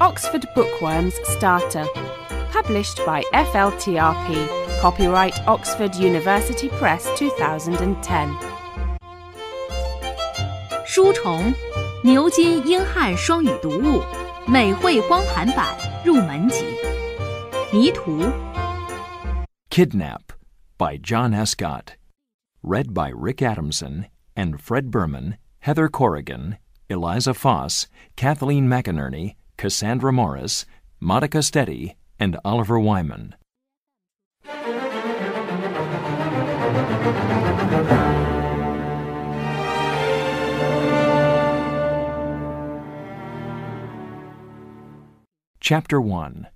Oxford Bookworms Starter. Published by FLTRP. Copyright Oxford University Press 2010. 书虫，牛津英汉双语读物，美绘光盘版入门级。谜图。Kidnap by John Escott. Read by Rick Adamson and Fred Berman, Heather Corrigan, Eliza Foss, Kathleen McInerney, Cassandra Morris, Monica Steady, and Oliver Wyman. Chapter 1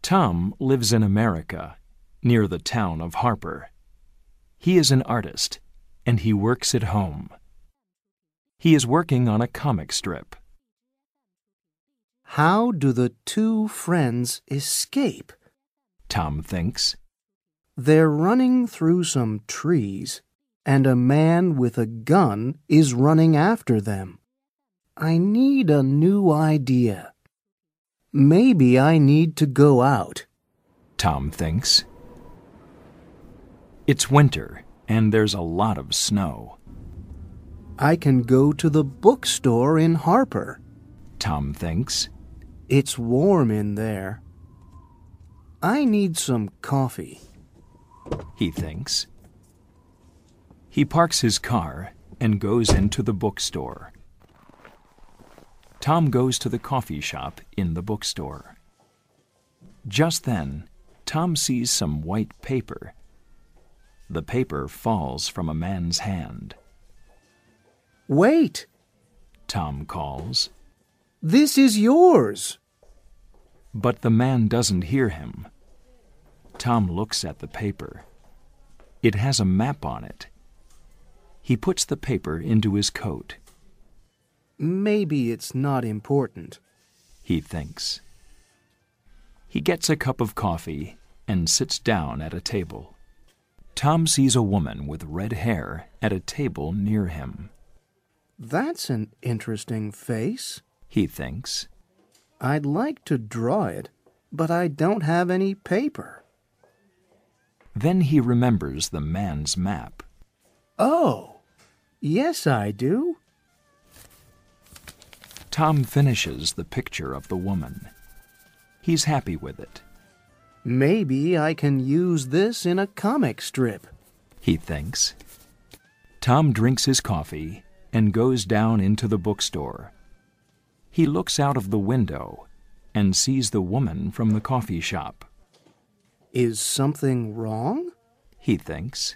Tom lives in America, near the town of Harper. He is an artist, and he works at home. He is working on a comic strip. How do the two friends escape? Tom thinks. They're running through some trees, and a man with a gun is running after them. I need a new idea. Maybe I need to go out. Tom thinks. It's winter, and there's a lot of snow. I can go to the bookstore in Harper. Tom thinks. It's warm in there. I need some coffee. He thinks. He parks his car and goes into the bookstore. Tom goes to the coffee shop in the bookstore. Just then, Tom sees some white paper. The paper falls from a man's hand. Wait, Tom calls, this is yours. but the man doesn't hear him. Tom looks at the paper. It has a map on it. He puts the paper into his coat. Maybe it's not important. he thinks. He gets a cup of coffee and sits down at a table. Tom sees a woman with red hair at a table near him. That's an interesting face. He thinks. I'd like to draw it, but I don't have any paper. Then he remembers the man's map. Oh, yes, I do. Tom finishes the picture of the woman. He's happy with it. Maybe I can use this in a comic strip. he thinks. Tom drinks his coffee and goes down into the bookstore. He looks out of the window and sees the woman from the coffee shop. Is something wrong? He thinks.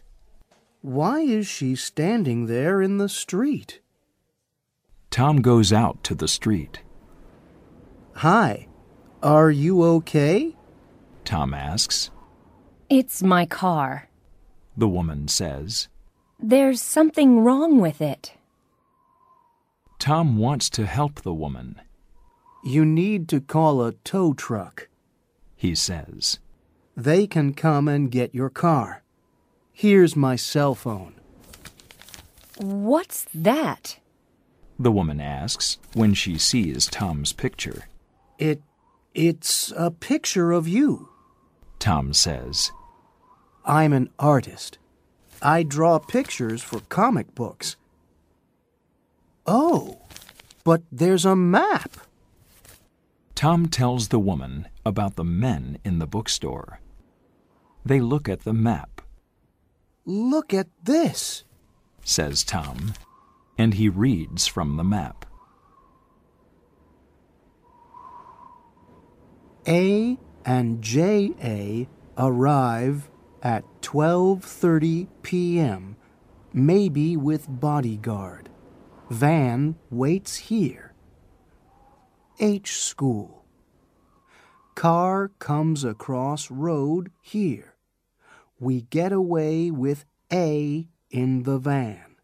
Why is she standing there in the street? Tom goes out to the street. Hi, are you okay? Tom asks. It's my car. The woman says. There's something wrong with it. Tom wants to help the woman. You need to call a tow truck. He says. They can come and get your car. Here's my cell phone. What's that? The woman asks when she sees Tom's picture. It it's a picture of you. Tom says. I'm an artist. I draw pictures for comic books. Oh, but there's a map. Tom tells the woman about the men in the bookstore. They look at the map, Look at this. says Tom, and he reads from the map. A and JA arrive at 12:30 p.m. maybe with bodyguard. Van waits here. H school. Car comes across road here. We get away with A in the van.